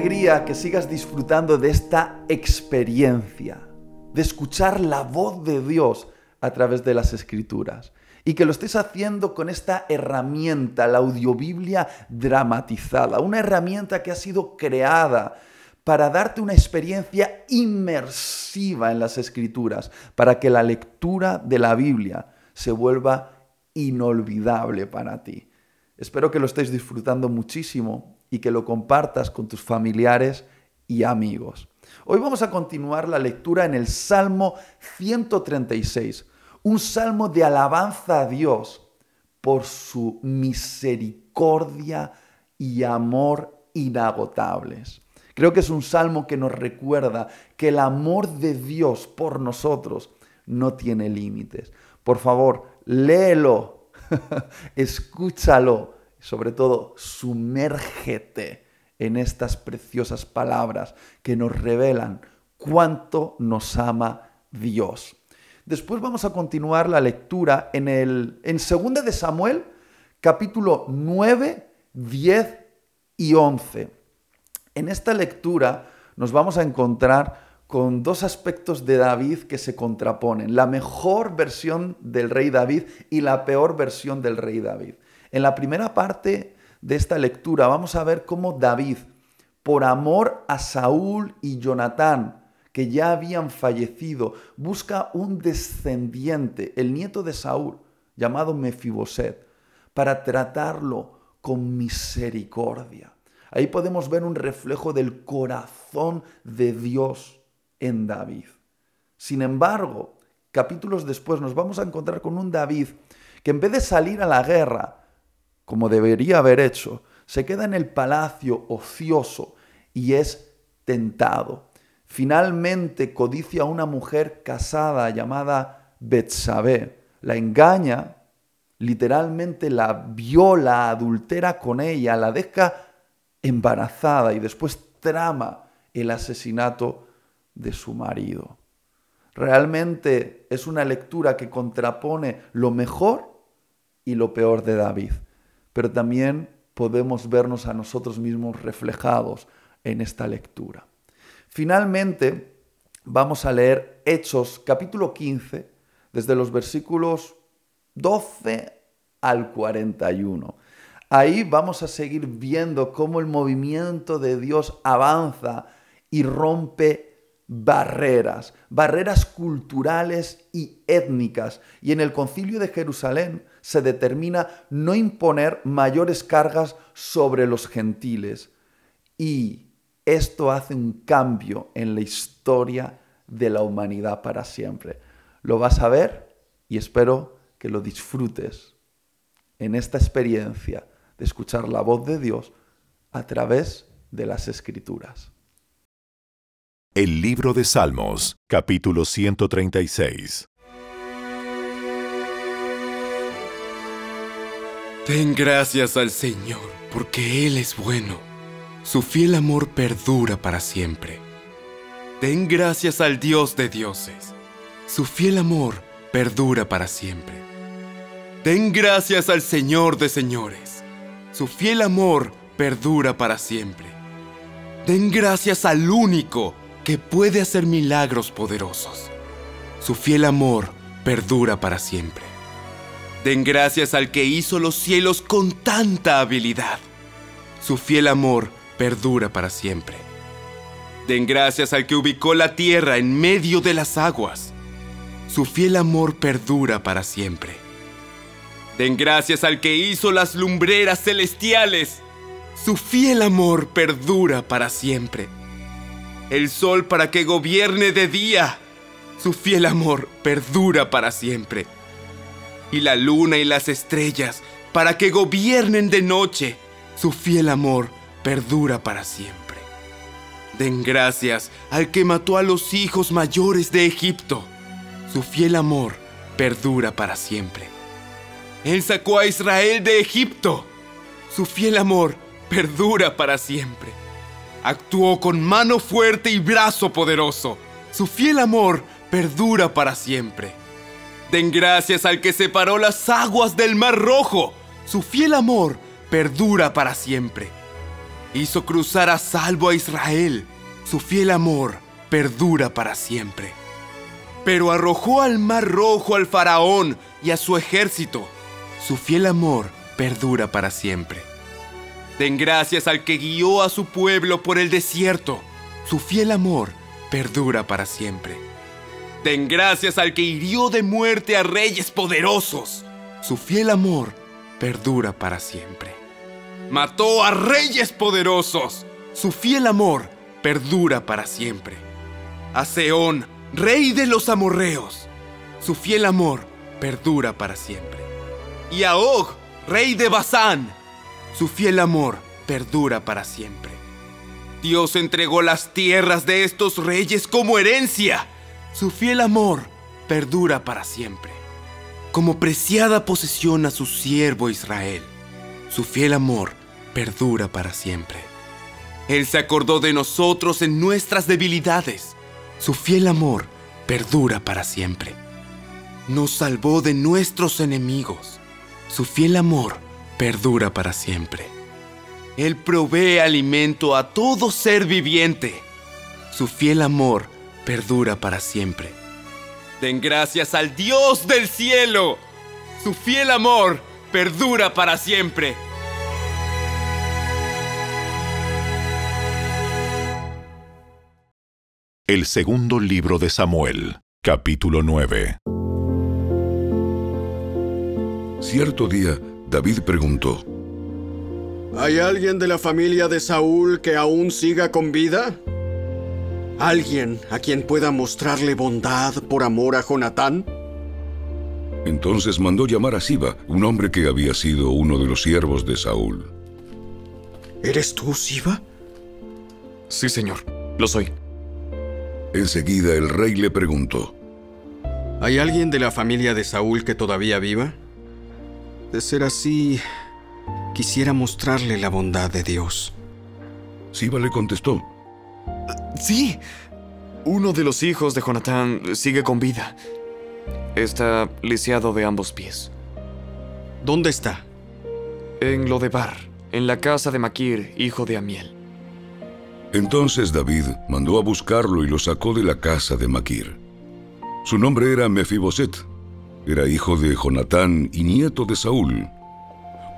que sigas disfrutando de esta experiencia, de escuchar la voz de Dios a través de las escrituras. Y que lo estés haciendo con esta herramienta, la audiobiblia dramatizada, una herramienta que ha sido creada para darte una experiencia inmersiva en las escrituras, para que la lectura de la Biblia se vuelva inolvidable para ti. Espero que lo estéis disfrutando muchísimo y que lo compartas con tus familiares y amigos. Hoy vamos a continuar la lectura en el Salmo 136, un salmo de alabanza a Dios por su misericordia y amor inagotables. Creo que es un salmo que nos recuerda que el amor de Dios por nosotros no tiene límites. Por favor, léelo, escúchalo, sobre todo, sumérgete en estas preciosas palabras que nos revelan cuánto nos ama Dios. Después vamos a continuar la lectura en el en 2 de Samuel, capítulo 9, 10 y 11. En esta lectura nos vamos a encontrar con dos aspectos de David que se contraponen, la mejor versión del rey David y la peor versión del rey David. En la primera parte de esta lectura vamos a ver cómo David, por amor a Saúl y Jonatán, que ya habían fallecido, busca un descendiente, el nieto de Saúl, llamado Mefiboset, para tratarlo con misericordia. Ahí podemos ver un reflejo del corazón de Dios en David. Sin embargo, capítulos después nos vamos a encontrar con un David que en vez de salir a la guerra, como debería haber hecho, se queda en el palacio ocioso y es tentado. Finalmente codicia a una mujer casada llamada Betsabé, la engaña, literalmente la viola, adultera con ella, la deja embarazada y después trama el asesinato de su marido. Realmente es una lectura que contrapone lo mejor y lo peor de David, pero también podemos vernos a nosotros mismos reflejados en esta lectura. Finalmente, vamos a leer Hechos capítulo 15, desde los versículos 12 al 41. Ahí vamos a seguir viendo cómo el movimiento de Dios avanza y rompe barreras, barreras culturales y étnicas. Y en el concilio de Jerusalén se determina no imponer mayores cargas sobre los gentiles. Y esto hace un cambio en la historia de la humanidad para siempre. Lo vas a ver y espero que lo disfrutes en esta experiencia de escuchar la voz de Dios a través de las escrituras. El libro de Salmos, capítulo 136. Den gracias al Señor, porque Él es bueno. Su fiel amor perdura para siempre. Den gracias al Dios de dioses. Su fiel amor perdura para siempre. Den gracias al Señor de señores. Su fiel amor perdura para siempre. Den gracias al único que puede hacer milagros poderosos. Su fiel amor perdura para siempre. Den gracias al que hizo los cielos con tanta habilidad. Su fiel amor perdura para siempre. Den gracias al que ubicó la tierra en medio de las aguas. Su fiel amor perdura para siempre. Den gracias al que hizo las lumbreras celestiales. Su fiel amor perdura para siempre el sol para que gobierne de día. Su fiel amor perdura para siempre. Y la luna y las estrellas para que gobiernen de noche. Su fiel amor perdura para siempre. Den gracias al que mató a los hijos mayores de Egipto. Su fiel amor perdura para siempre. Él sacó a Israel de Egipto. Su fiel amor perdura para siempre. Actuó con mano fuerte y brazo poderoso. Su fiel amor perdura para siempre. Den gracias al que separó las aguas del mar rojo. Su fiel amor perdura para siempre. Hizo cruzar a salvo a Israel. Su fiel amor perdura para siempre. Pero arrojó al mar rojo al faraón y a su ejército. Su fiel amor perdura para siempre. Den gracias al que guió a su pueblo por el desierto. Su fiel amor perdura para siempre. Den gracias al que hirió de muerte a reyes poderosos. Su fiel amor perdura para siempre. Mató a reyes poderosos. Su fiel amor perdura para siempre. A Seón, rey de los amorreos. Su fiel amor perdura para siempre. Y a Og, rey de Basán. Su fiel amor perdura para siempre. Dios entregó las tierras de estos reyes como herencia. Su fiel amor perdura para siempre. Como preciada posesión a su siervo Israel. Su fiel amor perdura para siempre. Él se acordó de nosotros en nuestras debilidades. Su fiel amor perdura para siempre. Nos salvó de nuestros enemigos. Su fiel amor perdura para siempre. Él provee alimento a todo ser viviente. Su fiel amor perdura para siempre. Den gracias al Dios del cielo. Su fiel amor perdura para siempre. El segundo libro de Samuel, capítulo 9. Cierto día, David preguntó, ¿Hay alguien de la familia de Saúl que aún siga con vida? ¿Alguien a quien pueda mostrarle bondad por amor a Jonatán? Entonces mandó llamar a Siba, un hombre que había sido uno de los siervos de Saúl. ¿Eres tú, Siba? Sí, señor, lo soy. Enseguida el rey le preguntó, ¿Hay alguien de la familia de Saúl que todavía viva? De ser así, quisiera mostrarle la bondad de Dios. Siba le contestó, Sí, uno de los hijos de Jonatán sigue con vida. Está lisiado de ambos pies. ¿Dónde está? En Lodebar, en la casa de Maquir, hijo de Amiel. Entonces David mandó a buscarlo y lo sacó de la casa de Maquir. Su nombre era Mefiboset. Era hijo de Jonatán y nieto de Saúl.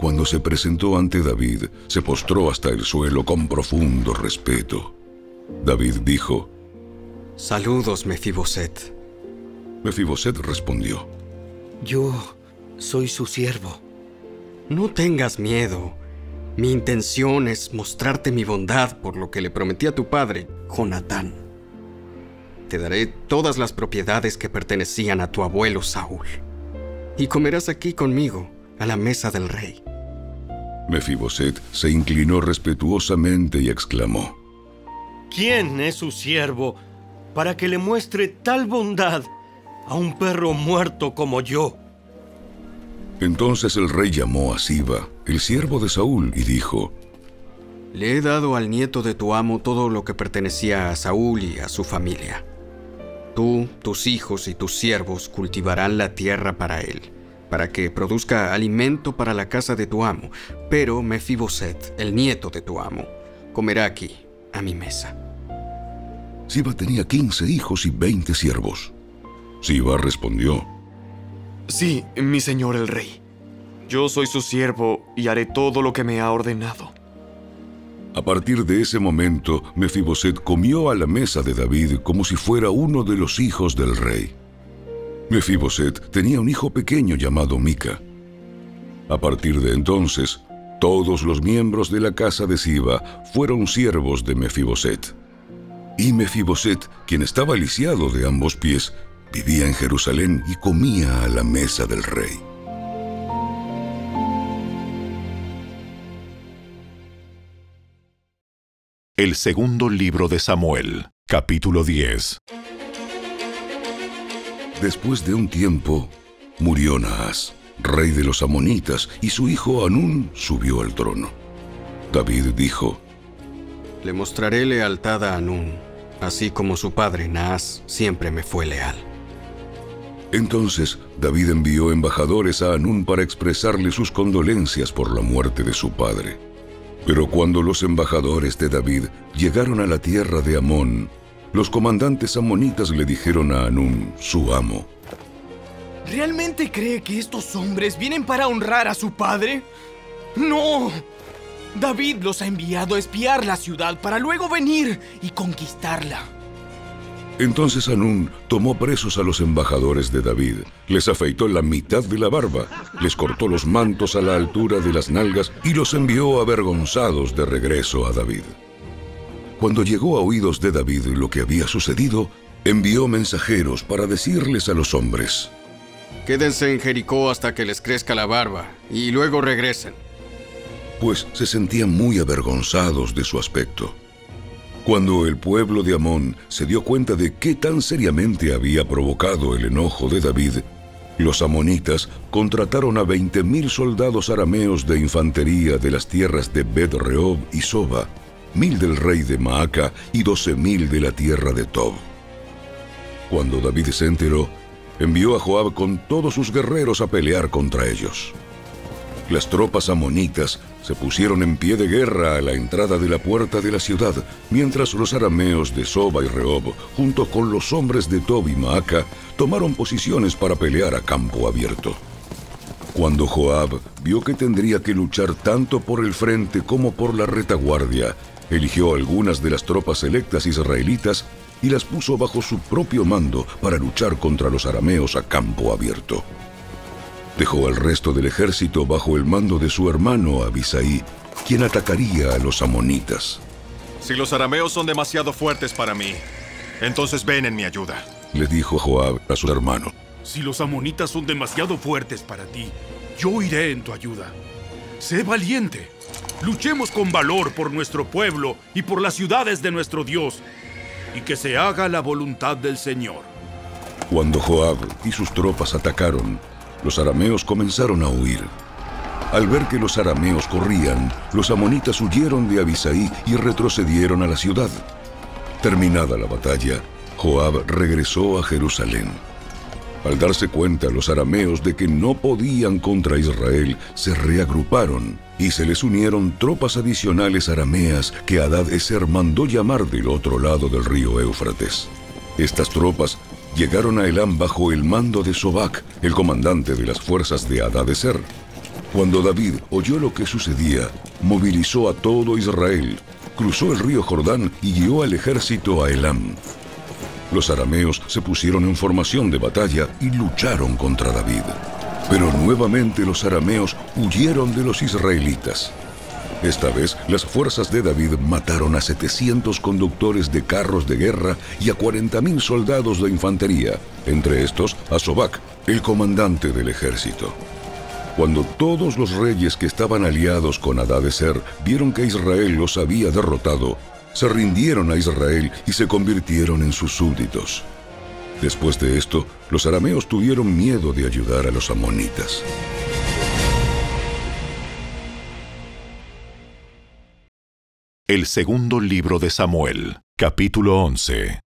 Cuando se presentó ante David, se postró hasta el suelo con profundo respeto. David dijo, Saludos, Mefiboset. Mefiboset respondió, Yo soy su siervo. No tengas miedo. Mi intención es mostrarte mi bondad por lo que le prometí a tu padre, Jonatán. Te daré todas las propiedades que pertenecían a tu abuelo Saúl. Y comerás aquí conmigo, a la mesa del rey. Mefiboset se inclinó respetuosamente y exclamó, ¿Quién es su siervo para que le muestre tal bondad a un perro muerto como yo? Entonces el rey llamó a Siba, el siervo de Saúl, y dijo, Le he dado al nieto de tu amo todo lo que pertenecía a Saúl y a su familia. Tú, tus hijos y tus siervos cultivarán la tierra para él, para que produzca alimento para la casa de tu amo, pero Mefiboset, el nieto de tu amo, comerá aquí, a mi mesa. Siba tenía quince hijos y veinte siervos. Siba respondió, Sí, mi señor el rey. Yo soy su siervo y haré todo lo que me ha ordenado. A partir de ese momento, Mefiboset comió a la mesa de David como si fuera uno de los hijos del rey. Mefiboset tenía un hijo pequeño llamado Mica. A partir de entonces, todos los miembros de la casa de Siba fueron siervos de Mefiboset. Y Mefiboset, quien estaba lisiado de ambos pies, vivía en Jerusalén y comía a la mesa del rey. El segundo libro de Samuel, capítulo 10. Después de un tiempo, murió Naas, rey de los amonitas, y su hijo Anún subió al trono. David dijo, Le mostraré lealtad a Anún, así como su padre Naas siempre me fue leal. Entonces David envió embajadores a Anún para expresarle sus condolencias por la muerte de su padre. Pero cuando los embajadores de David llegaron a la tierra de Amón, los comandantes amonitas le dijeron a Anún, su amo, ¿Realmente cree que estos hombres vienen para honrar a su padre? No. David los ha enviado a espiar la ciudad para luego venir y conquistarla. Entonces Anún tomó presos a los embajadores de David, les afeitó la mitad de la barba, les cortó los mantos a la altura de las nalgas y los envió avergonzados de regreso a David. Cuando llegó a oídos de David lo que había sucedido, envió mensajeros para decirles a los hombres, Quédense en Jericó hasta que les crezca la barba y luego regresen. Pues se sentían muy avergonzados de su aspecto. Cuando el pueblo de Amón se dio cuenta de qué tan seriamente había provocado el enojo de David, los amonitas contrataron a 20.000 soldados arameos de infantería de las tierras de Bet Rehob y Soba, mil del rey de Maaca y 12.000 de la tierra de Tob. Cuando David se enteró, envió a Joab con todos sus guerreros a pelear contra ellos. Las tropas amonitas se pusieron en pie de guerra a la entrada de la puerta de la ciudad, mientras los arameos de Soba y Rehob, junto con los hombres de Tob y Maaca, tomaron posiciones para pelear a campo abierto. Cuando Joab vio que tendría que luchar tanto por el frente como por la retaguardia, eligió algunas de las tropas electas israelitas y las puso bajo su propio mando para luchar contra los arameos a campo abierto. Dejó al resto del ejército bajo el mando de su hermano Abisaí, quien atacaría a los amonitas. Si los arameos son demasiado fuertes para mí, entonces ven en mi ayuda. Le dijo Joab a su hermano. Si los amonitas son demasiado fuertes para ti, yo iré en tu ayuda. Sé valiente. Luchemos con valor por nuestro pueblo y por las ciudades de nuestro Dios, y que se haga la voluntad del Señor. Cuando Joab y sus tropas atacaron, los arameos comenzaron a huir. Al ver que los arameos corrían, los amonitas huyeron de Abisaí y retrocedieron a la ciudad. Terminada la batalla, Joab regresó a Jerusalén. Al darse cuenta los arameos de que no podían contra Israel, se reagruparon y se les unieron tropas adicionales arameas que Adad-Eser mandó llamar del otro lado del río Éufrates. Estas tropas llegaron a Elam bajo el mando de Sobac, el comandante de las fuerzas de Adadeser. Cuando David oyó lo que sucedía, movilizó a todo Israel, cruzó el río Jordán y guió al ejército a Elam. Los arameos se pusieron en formación de batalla y lucharon contra David. Pero nuevamente los arameos huyeron de los israelitas. Esta vez, las fuerzas de David mataron a 700 conductores de carros de guerra y a 40.000 soldados de infantería, entre estos a Sobac, el comandante del ejército. Cuando todos los reyes que estaban aliados con Adadeser vieron que Israel los había derrotado, se rindieron a Israel y se convirtieron en sus súbditos. Después de esto, los arameos tuvieron miedo de ayudar a los amonitas. El segundo libro de Samuel, capítulo 11.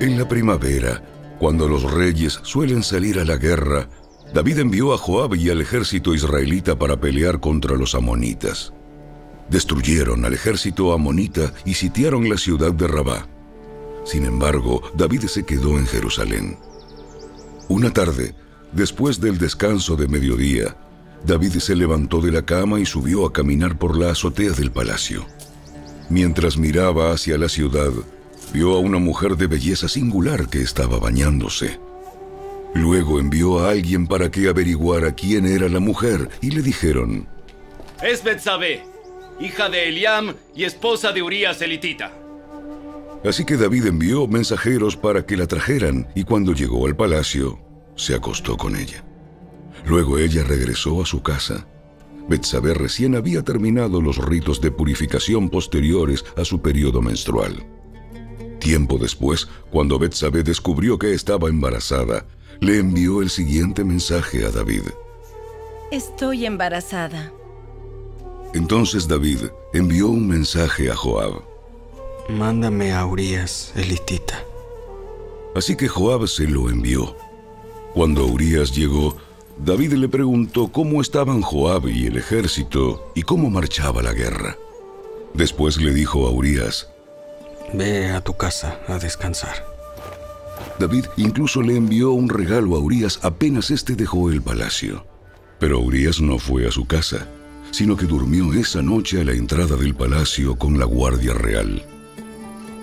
En la primavera, cuando los reyes suelen salir a la guerra, David envió a Joab y al ejército israelita para pelear contra los amonitas. Destruyeron al ejército amonita y sitiaron la ciudad de Rabá. Sin embargo, David se quedó en Jerusalén. Una tarde, después del descanso de mediodía, David se levantó de la cama y subió a caminar por la azotea del palacio. Mientras miraba hacia la ciudad, vio a una mujer de belleza singular que estaba bañándose. Luego envió a alguien para que averiguara quién era la mujer y le dijeron, Es Betsabé, hija de Eliam y esposa de Urías elitita. Así que David envió mensajeros para que la trajeran y cuando llegó al palacio, se acostó con ella. Luego ella regresó a su casa. Betsabé recién había terminado los ritos de purificación posteriores a su periodo menstrual. Tiempo después, cuando Betsabé descubrió que estaba embarazada, le envió el siguiente mensaje a David. Estoy embarazada. Entonces David envió un mensaje a Joab. Mándame a Urias, elitita. Así que Joab se lo envió. Cuando Urias llegó, David le preguntó cómo estaban Joab y el ejército y cómo marchaba la guerra. Después le dijo a Urias, Ve a tu casa a descansar. David incluso le envió un regalo a Urias apenas éste dejó el palacio. Pero Urias no fue a su casa, sino que durmió esa noche a la entrada del palacio con la guardia real.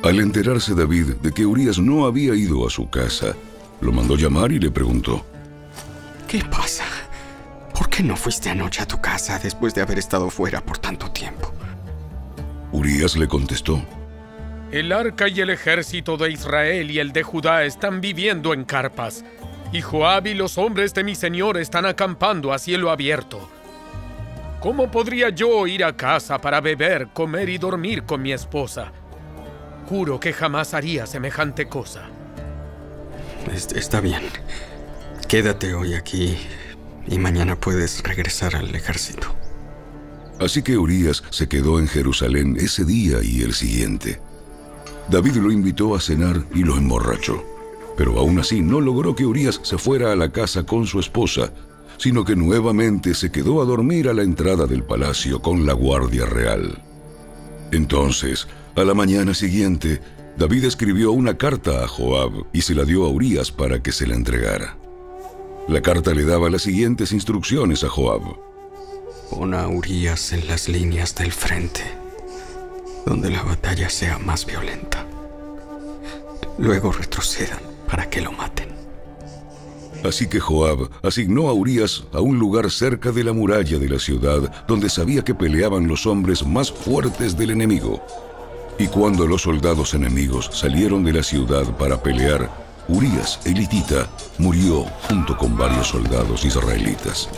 Al enterarse David de que Urias no había ido a su casa, lo mandó llamar y le preguntó, ¿Qué pasa? ¿Por qué no fuiste anoche a tu casa después de haber estado fuera por tanto tiempo? Urias le contestó, El arca y el ejército de Israel y el de Judá están viviendo en carpas, y Joab y los hombres de mi señor están acampando a cielo abierto. ¿Cómo podría yo ir a casa para beber, comer y dormir con mi esposa? Juro que jamás haría semejante cosa. Es- Está bien. Quédate hoy aquí y mañana puedes regresar al ejército. Así que Urias se quedó en Jerusalén ese día y el siguiente. David lo invitó a cenar y lo emborrachó. Pero aún así no logró que Urias se fuera a la casa con su esposa, sino que nuevamente se quedó a dormir a la entrada del palacio con la guardia real. Entonces, a la mañana siguiente, David escribió una carta a Joab y se la dio a Urias para que se la entregara. La carta le daba las siguientes instrucciones a Joab. Pon a Urias en las líneas del frente, donde la batalla sea más violenta. Luego retrocedan para que lo maten. Así que Joab asignó a Urias a un lugar cerca de la muralla de la ciudad donde sabía que peleaban los hombres más fuertes del enemigo. Y cuando los soldados enemigos salieron de la ciudad para pelear, Urias, elitita, murió junto con varios soldados israelitas.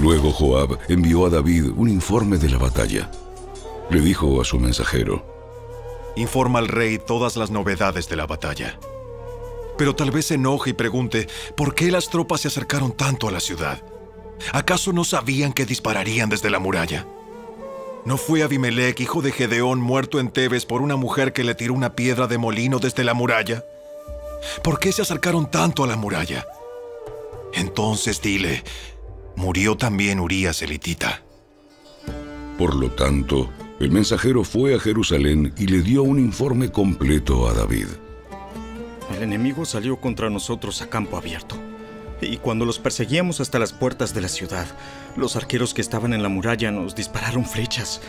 Luego Joab envió a David un informe de la batalla. Le dijo a su mensajero, Informa al rey todas las novedades de la batalla. Pero tal vez se enoje y pregunte, ¿por qué las tropas se acercaron tanto a la ciudad? ¿Acaso no sabían que dispararían desde la muralla? ¿No fue Abimelech, hijo de Gedeón, muerto en Tebes por una mujer que le tiró una piedra de molino desde la muralla? ¿Por qué se acercaron tanto a la muralla? Entonces dile, murió también Urías elitita. Por lo tanto, el mensajero fue a Jerusalén y le dio un informe completo a David. El enemigo salió contra nosotros a campo abierto. Y cuando los perseguíamos hasta las puertas de la ciudad, los arqueros que estaban en la muralla nos dispararon flechas.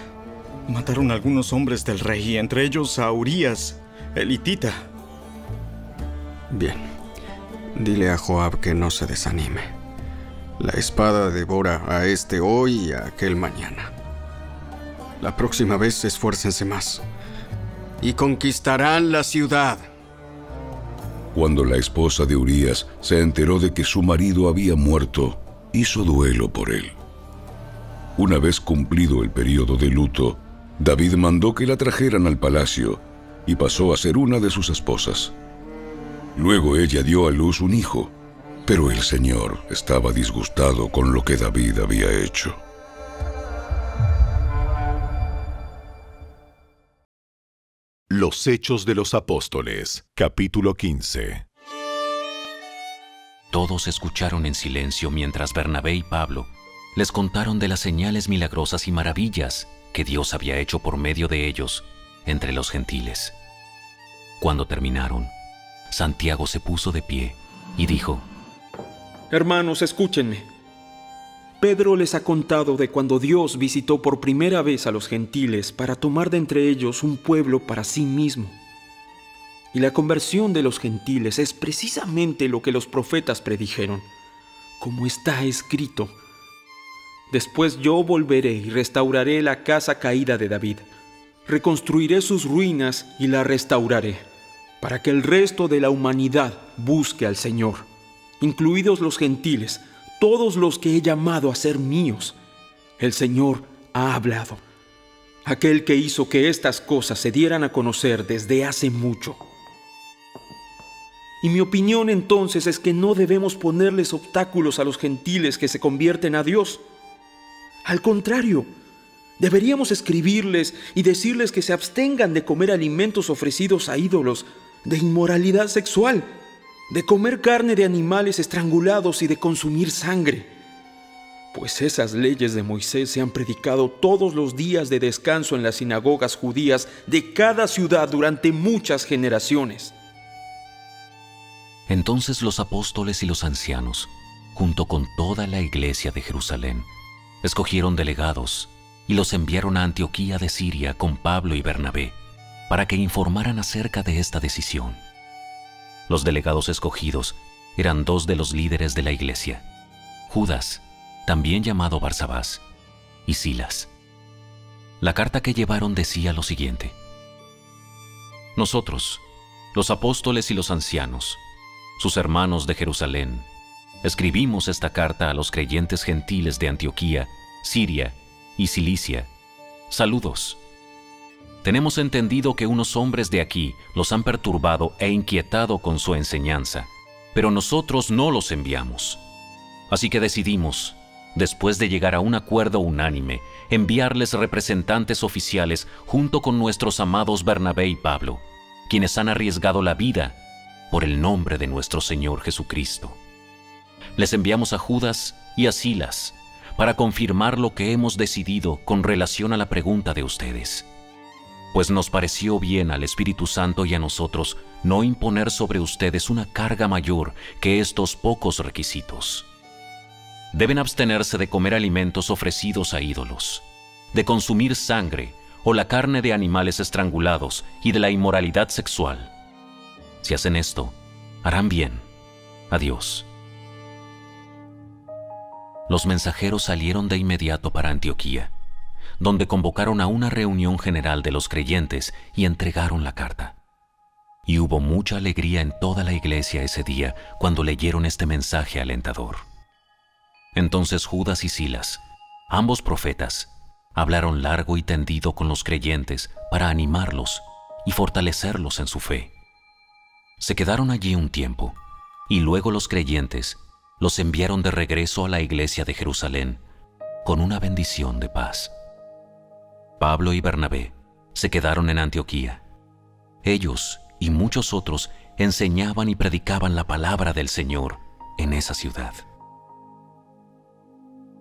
Mataron a algunos hombres del rey, entre ellos a Urias, elitita. Bien. Dile a Joab que no se desanime. La espada devora a este hoy y a aquel mañana. La próxima vez esfuércense más. Y conquistarán la ciudad. Cuando la esposa de Urías se enteró de que su marido había muerto, hizo duelo por él. Una vez cumplido el periodo de luto, David mandó que la trajeran al palacio y pasó a ser una de sus esposas. Luego ella dio a luz un hijo, pero el Señor estaba disgustado con lo que David había hecho. Los Hechos de los Apóstoles, capítulo 15. Todos escucharon en silencio mientras Bernabé y Pablo les contaron de las señales milagrosas y maravillas que Dios había hecho por medio de ellos entre los gentiles. Cuando terminaron, Santiago se puso de pie y dijo, Hermanos, escúchenme. Pedro les ha contado de cuando Dios visitó por primera vez a los gentiles para tomar de entre ellos un pueblo para sí mismo. Y la conversión de los gentiles es precisamente lo que los profetas predijeron, como está escrito. Después yo volveré y restauraré la casa caída de David. Reconstruiré sus ruinas y la restauraré, para que el resto de la humanidad busque al Señor, incluidos los gentiles, todos los que he llamado a ser míos. El Señor ha hablado, aquel que hizo que estas cosas se dieran a conocer desde hace mucho. Y mi opinión entonces es que no debemos ponerles obstáculos a los gentiles que se convierten a Dios. Al contrario, deberíamos escribirles y decirles que se abstengan de comer alimentos ofrecidos a ídolos, de inmoralidad sexual, de comer carne de animales estrangulados y de consumir sangre. Pues esas leyes de Moisés se han predicado todos los días de descanso en las sinagogas judías de cada ciudad durante muchas generaciones. Entonces los apóstoles y los ancianos, junto con toda la iglesia de Jerusalén, escogieron delegados y los enviaron a Antioquía de Siria con Pablo y Bernabé para que informaran acerca de esta decisión. Los delegados escogidos eran dos de los líderes de la iglesia, Judas, también llamado Barsabás, y Silas. La carta que llevaron decía lo siguiente. Nosotros, los apóstoles y los ancianos, sus hermanos de Jerusalén, escribimos esta carta a los creyentes gentiles de Antioquía, Siria y Cilicia. Saludos. Tenemos entendido que unos hombres de aquí los han perturbado e inquietado con su enseñanza, pero nosotros no los enviamos. Así que decidimos, después de llegar a un acuerdo unánime, enviarles representantes oficiales junto con nuestros amados Bernabé y Pablo, quienes han arriesgado la vida por el nombre de nuestro Señor Jesucristo. Les enviamos a Judas y a Silas para confirmar lo que hemos decidido con relación a la pregunta de ustedes pues nos pareció bien al Espíritu Santo y a nosotros no imponer sobre ustedes una carga mayor que estos pocos requisitos. Deben abstenerse de comer alimentos ofrecidos a ídolos, de consumir sangre o la carne de animales estrangulados y de la inmoralidad sexual. Si hacen esto, harán bien. Adiós. Los mensajeros salieron de inmediato para Antioquía donde convocaron a una reunión general de los creyentes y entregaron la carta. Y hubo mucha alegría en toda la iglesia ese día cuando leyeron este mensaje alentador. Entonces Judas y Silas, ambos profetas, hablaron largo y tendido con los creyentes para animarlos y fortalecerlos en su fe. Se quedaron allí un tiempo, y luego los creyentes los enviaron de regreso a la iglesia de Jerusalén con una bendición de paz. Pablo y Bernabé se quedaron en Antioquía. Ellos y muchos otros enseñaban y predicaban la palabra del Señor en esa ciudad.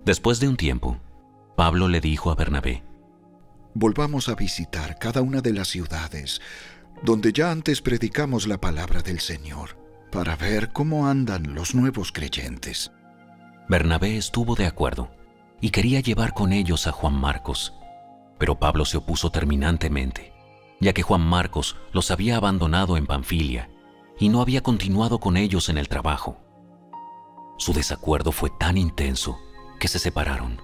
Después de un tiempo, Pablo le dijo a Bernabé, Volvamos a visitar cada una de las ciudades donde ya antes predicamos la palabra del Señor, para ver cómo andan los nuevos creyentes. Bernabé estuvo de acuerdo y quería llevar con ellos a Juan Marcos, pero Pablo se opuso terminantemente, ya que Juan Marcos los había abandonado en Panfilia y no había continuado con ellos en el trabajo. Su desacuerdo fue tan intenso que se separaron.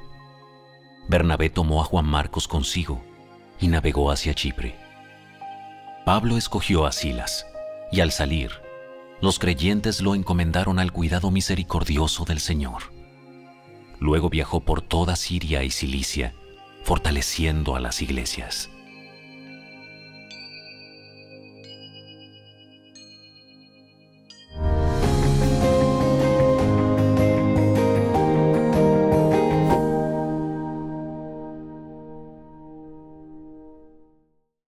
Bernabé tomó a Juan Marcos consigo y navegó hacia Chipre. Pablo escogió a Silas y al salir, los creyentes lo encomendaron al cuidado misericordioso del Señor. Luego viajó por toda Siria y Cilicia fortaleciendo a las iglesias.